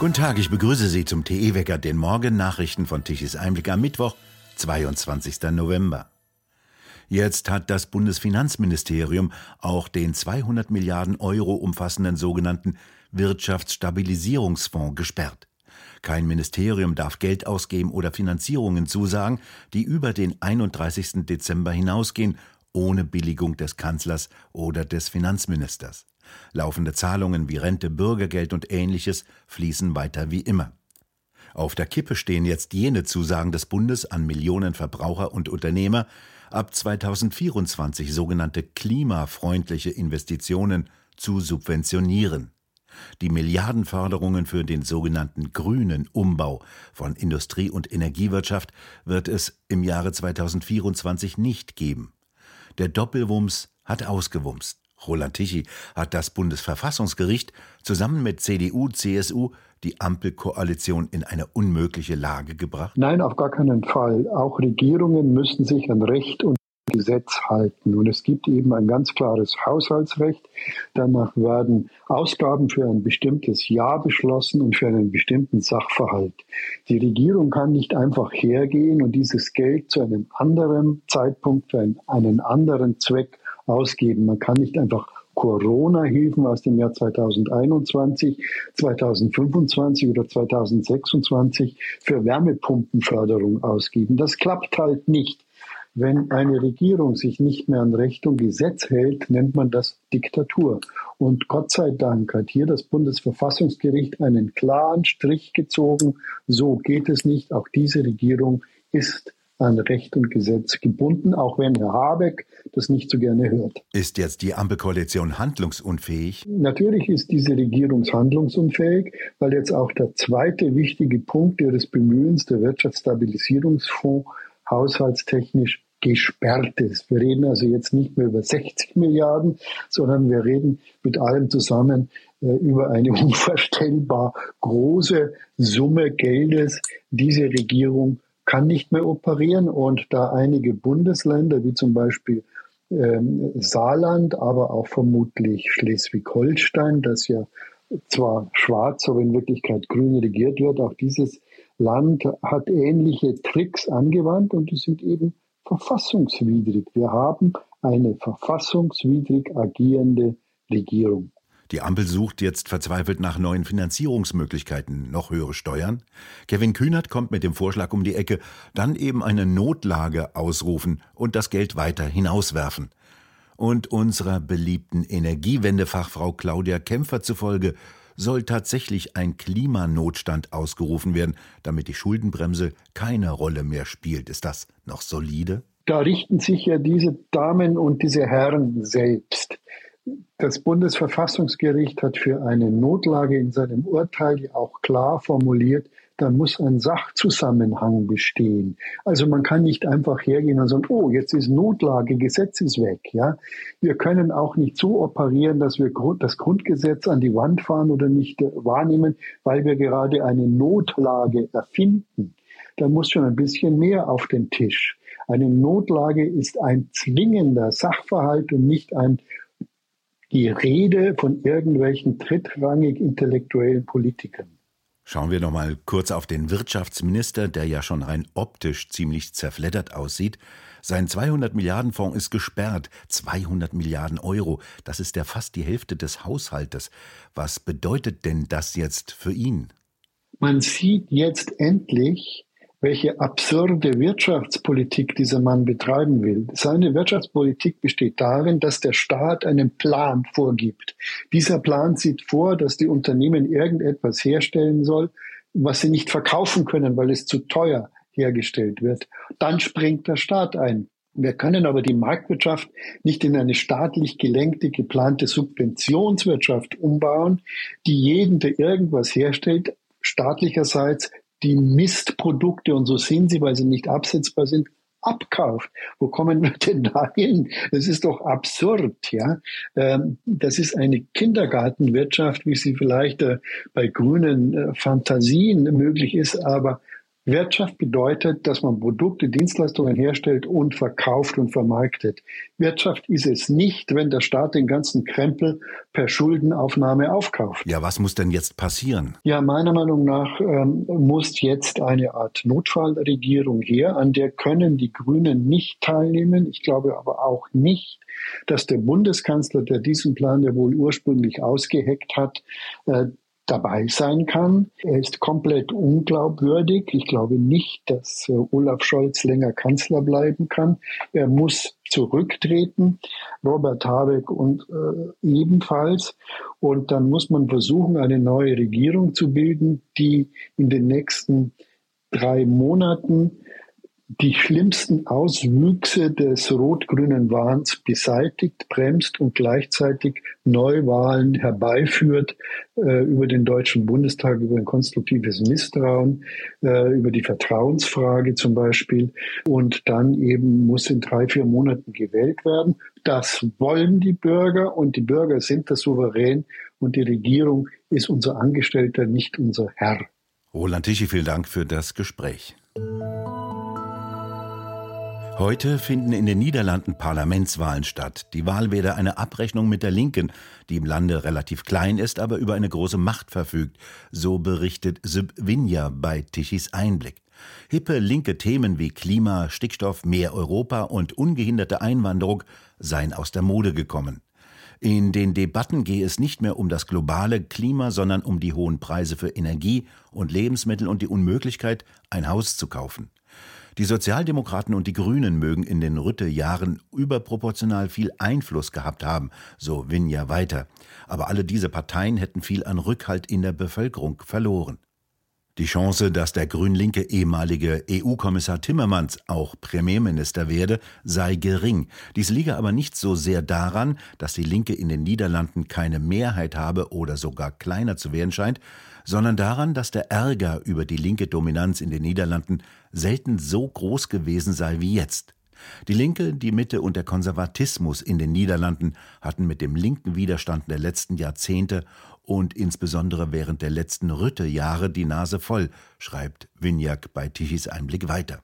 Guten Tag, ich begrüße Sie zum TE-Wecker, den Morgen-Nachrichten von Tichys Einblick am Mittwoch, 22. November. Jetzt hat das Bundesfinanzministerium auch den 200 Milliarden Euro umfassenden sogenannten Wirtschaftsstabilisierungsfonds gesperrt. Kein Ministerium darf Geld ausgeben oder Finanzierungen zusagen, die über den 31. Dezember hinausgehen, ohne Billigung des Kanzlers oder des Finanzministers. Laufende Zahlungen wie Rente, Bürgergeld und ähnliches fließen weiter wie immer. Auf der Kippe stehen jetzt jene Zusagen des Bundes an Millionen Verbraucher und Unternehmer, ab 2024 sogenannte klimafreundliche Investitionen zu subventionieren. Die Milliardenförderungen für den sogenannten grünen Umbau von Industrie- und Energiewirtschaft wird es im Jahre 2024 nicht geben. Der Doppelwumms hat ausgewumst. Roland Tichy hat das Bundesverfassungsgericht zusammen mit CDU, CSU die Ampelkoalition in eine unmögliche Lage gebracht? Nein, auf gar keinen Fall. Auch Regierungen müssen sich an Recht und Gesetz halten. Und es gibt eben ein ganz klares Haushaltsrecht. Danach werden Ausgaben für ein bestimmtes Jahr beschlossen und für einen bestimmten Sachverhalt. Die Regierung kann nicht einfach hergehen und dieses Geld zu einem anderen Zeitpunkt für einen anderen Zweck ausgeben. Man kann nicht einfach Corona-Hilfen aus dem Jahr 2021, 2025 oder 2026 für Wärmepumpenförderung ausgeben. Das klappt halt nicht. Wenn eine Regierung sich nicht mehr an Recht und Gesetz hält, nennt man das Diktatur. Und Gott sei Dank hat hier das Bundesverfassungsgericht einen klaren Strich gezogen. So geht es nicht. Auch diese Regierung ist an Recht und Gesetz gebunden, auch wenn Herr Habeck das nicht so gerne hört. Ist jetzt die Ampelkoalition handlungsunfähig? Natürlich ist diese Regierung handlungsunfähig, weil jetzt auch der zweite wichtige Punkt ihres Bemühens, der Wirtschaftsstabilisierungsfonds, haushaltstechnisch gesperrt ist. Wir reden also jetzt nicht mehr über 60 Milliarden, sondern wir reden mit allem zusammen äh, über eine unvorstellbar große Summe Geldes. Diese Regierung kann nicht mehr operieren und da einige Bundesländer wie zum Beispiel ähm, Saarland, aber auch vermutlich Schleswig-Holstein, das ja zwar schwarz, aber in Wirklichkeit grün regiert wird, auch dieses Land hat ähnliche Tricks angewandt und die sind eben verfassungswidrig. Wir haben eine verfassungswidrig agierende Regierung. Die Ampel sucht jetzt verzweifelt nach neuen Finanzierungsmöglichkeiten, noch höhere Steuern. Kevin Kühnert kommt mit dem Vorschlag um die Ecke, dann eben eine Notlage ausrufen und das Geld weiter hinauswerfen. Und unserer beliebten Energiewendefachfrau Claudia Kämpfer zufolge soll tatsächlich ein Klimanotstand ausgerufen werden, damit die Schuldenbremse keine Rolle mehr spielt. Ist das noch solide? Da richten sich ja diese Damen und diese Herren selbst. Das Bundesverfassungsgericht hat für eine Notlage in seinem Urteil auch klar formuliert, da muss ein Sachzusammenhang bestehen. Also man kann nicht einfach hergehen und sagen, oh, jetzt ist Notlage, Gesetz ist weg. Ja, wir können auch nicht so operieren, dass wir das Grundgesetz an die Wand fahren oder nicht wahrnehmen, weil wir gerade eine Notlage erfinden. Da muss schon ein bisschen mehr auf den Tisch. Eine Notlage ist ein zwingender Sachverhalt und nicht ein die Rede von irgendwelchen drittrangig intellektuellen Politikern. Schauen wir noch mal kurz auf den Wirtschaftsminister, der ja schon rein optisch ziemlich zerfleddert aussieht. Sein 200 Milliarden Fonds ist gesperrt. 200 Milliarden Euro. Das ist ja fast die Hälfte des Haushaltes. Was bedeutet denn das jetzt für ihn? Man sieht jetzt endlich, welche absurde Wirtschaftspolitik dieser Mann betreiben will. Seine Wirtschaftspolitik besteht darin, dass der Staat einen Plan vorgibt. Dieser Plan sieht vor, dass die Unternehmen irgendetwas herstellen soll, was sie nicht verkaufen können, weil es zu teuer hergestellt wird. Dann springt der Staat ein. Wir können aber die Marktwirtschaft nicht in eine staatlich gelenkte, geplante Subventionswirtschaft umbauen, die jeden, der irgendwas herstellt, staatlicherseits die Mistprodukte, und so sind sie, weil sie nicht absetzbar sind, abkauft. Wo kommen wir denn da hin? Das ist doch absurd, ja. Ähm, das ist eine Kindergartenwirtschaft, wie sie vielleicht äh, bei grünen äh, Fantasien möglich ist, aber Wirtschaft bedeutet, dass man Produkte, Dienstleistungen herstellt und verkauft und vermarktet. Wirtschaft ist es nicht, wenn der Staat den ganzen Krempel per Schuldenaufnahme aufkauft. Ja, was muss denn jetzt passieren? Ja, meiner Meinung nach ähm, muss jetzt eine Art Notfallregierung her, an der können die Grünen nicht teilnehmen. Ich glaube aber auch nicht, dass der Bundeskanzler, der diesen Plan ja wohl ursprünglich ausgeheckt hat, äh, dabei sein kann. Er ist komplett unglaubwürdig. Ich glaube nicht, dass äh, Olaf Scholz länger Kanzler bleiben kann. Er muss zurücktreten, Robert Habeck und äh, ebenfalls. Und dann muss man versuchen, eine neue Regierung zu bilden, die in den nächsten drei Monaten die schlimmsten Auswüchse des rot-grünen Wahns beseitigt, bremst und gleichzeitig Neuwahlen herbeiführt äh, über den Deutschen Bundestag, über ein konstruktives Misstrauen, äh, über die Vertrauensfrage zum Beispiel. Und dann eben muss in drei, vier Monaten gewählt werden. Das wollen die Bürger und die Bürger sind das Souverän und die Regierung ist unser Angestellter, nicht unser Herr. Roland Tichy, vielen Dank für das Gespräch. Heute finden in den Niederlanden Parlamentswahlen statt. Die Wahl werde eine Abrechnung mit der Linken, die im Lande relativ klein ist, aber über eine große Macht verfügt. So berichtet Sib Vinja bei Tichys Einblick. Hippe linke Themen wie Klima, Stickstoff, mehr Europa und ungehinderte Einwanderung seien aus der Mode gekommen. In den Debatten gehe es nicht mehr um das globale Klima, sondern um die hohen Preise für Energie und Lebensmittel und die Unmöglichkeit, ein Haus zu kaufen. Die Sozialdemokraten und die Grünen mögen in den Rütte-Jahren überproportional viel Einfluss gehabt haben, so Winja weiter. Aber alle diese Parteien hätten viel an Rückhalt in der Bevölkerung verloren. Die Chance, dass der grünlinke ehemalige EU-Kommissar Timmermans auch Premierminister werde, sei gering. Dies liege aber nicht so sehr daran, dass die Linke in den Niederlanden keine Mehrheit habe oder sogar kleiner zu werden scheint, sondern daran, dass der Ärger über die linke Dominanz in den Niederlanden selten so groß gewesen sei wie jetzt. Die Linke, die Mitte und der Konservatismus in den Niederlanden hatten mit dem linken Widerstand der letzten Jahrzehnte und insbesondere während der letzten Rütte-Jahre die Nase voll, schreibt Vignac bei Tichys Einblick weiter.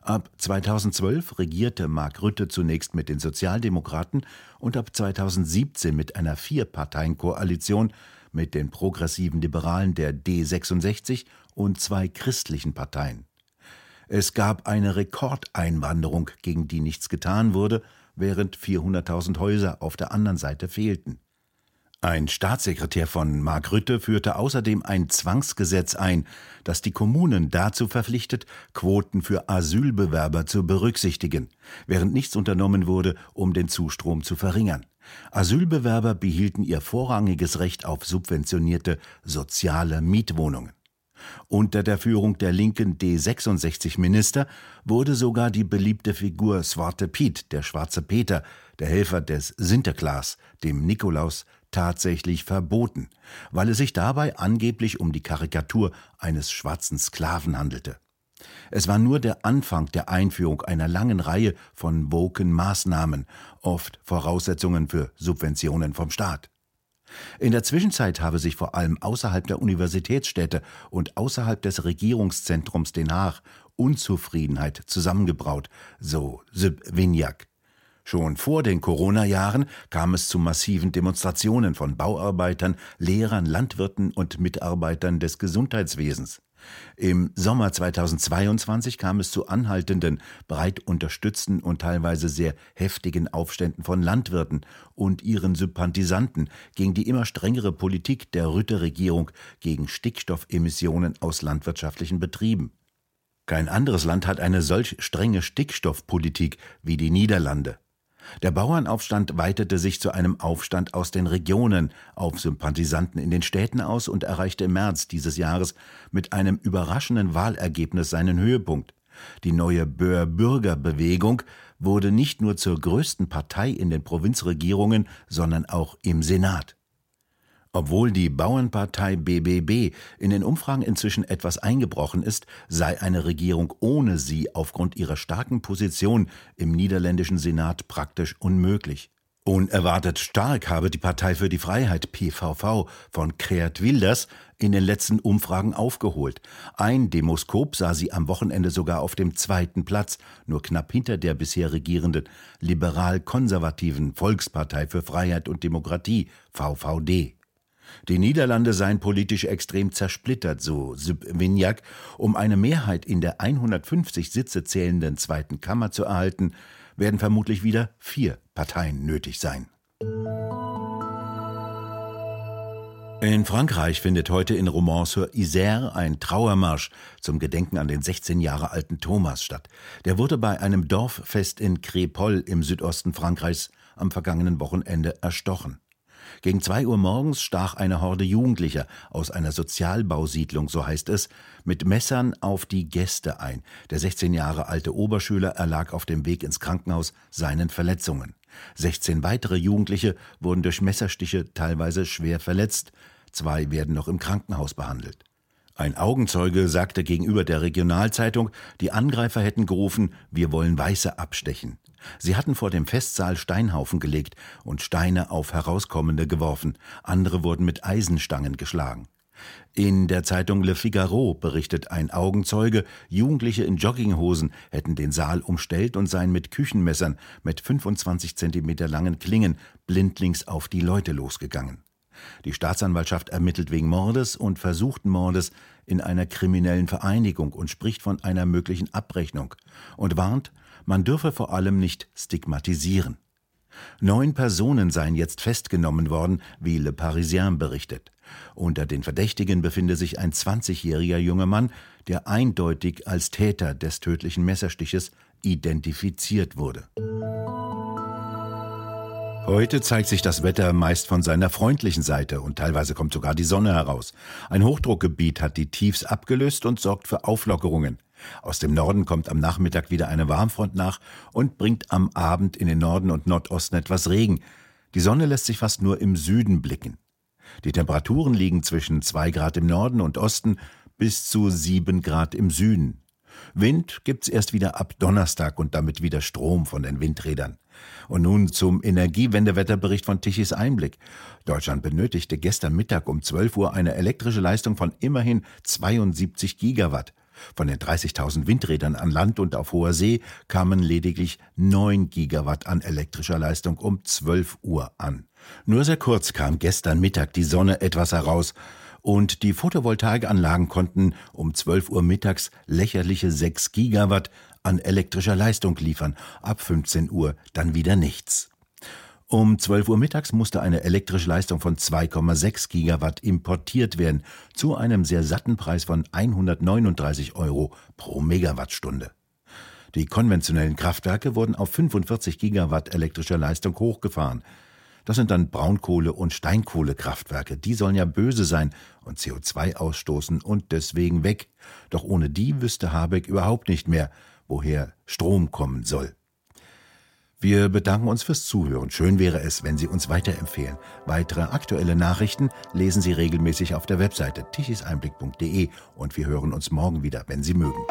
Ab 2012 regierte Mark Rütte zunächst mit den Sozialdemokraten und ab 2017 mit einer Vierparteienkoalition mit den progressiven Liberalen der D66 und zwei christlichen Parteien. Es gab eine Rekordeinwanderung, gegen die nichts getan wurde, während 400.000 Häuser auf der anderen Seite fehlten. Ein Staatssekretär von Mark Rütte führte außerdem ein Zwangsgesetz ein, das die Kommunen dazu verpflichtet, Quoten für Asylbewerber zu berücksichtigen, während nichts unternommen wurde, um den Zustrom zu verringern. Asylbewerber behielten ihr vorrangiges Recht auf subventionierte soziale Mietwohnungen. Unter der Führung der linken D66-Minister wurde sogar die beliebte Figur Swarte Piet, der schwarze Peter, der Helfer des Sinterklaas, dem Nikolaus, tatsächlich verboten, weil es sich dabei angeblich um die Karikatur eines schwarzen Sklaven handelte. Es war nur der Anfang der Einführung einer langen Reihe von woken Maßnahmen, oft Voraussetzungen für Subventionen vom Staat. In der Zwischenzeit habe sich vor allem außerhalb der Universitätsstädte und außerhalb des Regierungszentrums Den Haag Unzufriedenheit zusammengebraut, so Sib Vignac. Schon vor den Corona-Jahren kam es zu massiven Demonstrationen von Bauarbeitern, Lehrern, Landwirten und Mitarbeitern des Gesundheitswesens. Im Sommer 2022 kam es zu anhaltenden, breit unterstützten und teilweise sehr heftigen Aufständen von Landwirten und ihren Sympathisanten gegen die immer strengere Politik der Rütte-Regierung gegen Stickstoffemissionen aus landwirtschaftlichen Betrieben. Kein anderes Land hat eine solch strenge Stickstoffpolitik wie die Niederlande. Der Bauernaufstand weitete sich zu einem Aufstand aus den Regionen auf Sympathisanten in den Städten aus und erreichte im März dieses Jahres mit einem überraschenden Wahlergebnis seinen Höhepunkt. Die neue Böhr-Bürger-Bewegung wurde nicht nur zur größten Partei in den Provinzregierungen, sondern auch im Senat. Obwohl die Bauernpartei BBB in den Umfragen inzwischen etwas eingebrochen ist, sei eine Regierung ohne sie aufgrund ihrer starken Position im niederländischen Senat praktisch unmöglich. Unerwartet stark habe die Partei für die Freiheit PVV von Kreat Wilders in den letzten Umfragen aufgeholt. Ein Demoskop sah sie am Wochenende sogar auf dem zweiten Platz, nur knapp hinter der bisher regierenden liberal-konservativen Volkspartei für Freiheit und Demokratie VVD. Die Niederlande seien politisch extrem zersplittert, so Sib Vignac. Um eine Mehrheit in der 150 Sitze zählenden zweiten Kammer zu erhalten, werden vermutlich wieder vier Parteien nötig sein. In Frankreich findet heute in Romans-sur-Isère ein Trauermarsch zum Gedenken an den 16 Jahre alten Thomas statt. Der wurde bei einem Dorffest in Crépol im Südosten Frankreichs am vergangenen Wochenende erstochen. Gegen zwei Uhr morgens stach eine Horde Jugendlicher aus einer Sozialbausiedlung, so heißt es, mit Messern auf die Gäste ein. Der 16 Jahre alte Oberschüler erlag auf dem Weg ins Krankenhaus seinen Verletzungen. 16 weitere Jugendliche wurden durch Messerstiche teilweise schwer verletzt. Zwei werden noch im Krankenhaus behandelt. Ein Augenzeuge sagte gegenüber der Regionalzeitung, die Angreifer hätten gerufen, wir wollen Weiße abstechen. Sie hatten vor dem Festsaal Steinhaufen gelegt und Steine auf Herauskommende geworfen, andere wurden mit Eisenstangen geschlagen. In der Zeitung Le Figaro berichtet ein Augenzeuge, Jugendliche in Jogginghosen hätten den Saal umstellt und seien mit Küchenmessern mit 25 Zentimeter langen Klingen blindlings auf die Leute losgegangen. Die Staatsanwaltschaft ermittelt wegen Mordes und versuchten Mordes in einer kriminellen Vereinigung und spricht von einer möglichen Abrechnung und warnt, man dürfe vor allem nicht stigmatisieren. Neun Personen seien jetzt festgenommen worden, wie Le Parisien berichtet. Unter den Verdächtigen befinde sich ein 20-jähriger junger Mann, der eindeutig als Täter des tödlichen Messerstiches identifiziert wurde. Heute zeigt sich das Wetter meist von seiner freundlichen Seite und teilweise kommt sogar die Sonne heraus. Ein Hochdruckgebiet hat die Tiefs abgelöst und sorgt für Auflockerungen. Aus dem Norden kommt am Nachmittag wieder eine Warmfront nach und bringt am Abend in den Norden und Nordosten etwas Regen. Die Sonne lässt sich fast nur im Süden blicken. Die Temperaturen liegen zwischen zwei Grad im Norden und Osten bis zu sieben Grad im Süden. Wind gibt's erst wieder ab Donnerstag und damit wieder Strom von den Windrädern. Und nun zum Energiewendewetterbericht von Tichys Einblick. Deutschland benötigte gestern Mittag um 12 Uhr eine elektrische Leistung von immerhin 72 Gigawatt. Von den 30.000 Windrädern an Land und auf hoher See kamen lediglich 9 Gigawatt an elektrischer Leistung um 12 Uhr an. Nur sehr kurz kam gestern Mittag die Sonne etwas heraus und die Photovoltaikanlagen konnten um 12 Uhr mittags lächerliche 6 Gigawatt an elektrischer Leistung liefern, ab 15 Uhr dann wieder nichts. Um 12 Uhr mittags musste eine elektrische Leistung von 2,6 Gigawatt importiert werden, zu einem sehr satten Preis von 139 Euro pro Megawattstunde. Die konventionellen Kraftwerke wurden auf 45 Gigawatt elektrischer Leistung hochgefahren. Das sind dann Braunkohle- und Steinkohlekraftwerke. Die sollen ja böse sein und CO2 ausstoßen und deswegen weg. Doch ohne die wüsste Habeck überhaupt nicht mehr, woher Strom kommen soll. Wir bedanken uns fürs Zuhören. Schön wäre es, wenn Sie uns weiterempfehlen. Weitere aktuelle Nachrichten lesen Sie regelmäßig auf der Webseite tichiseinblick.de und wir hören uns morgen wieder, wenn Sie mögen.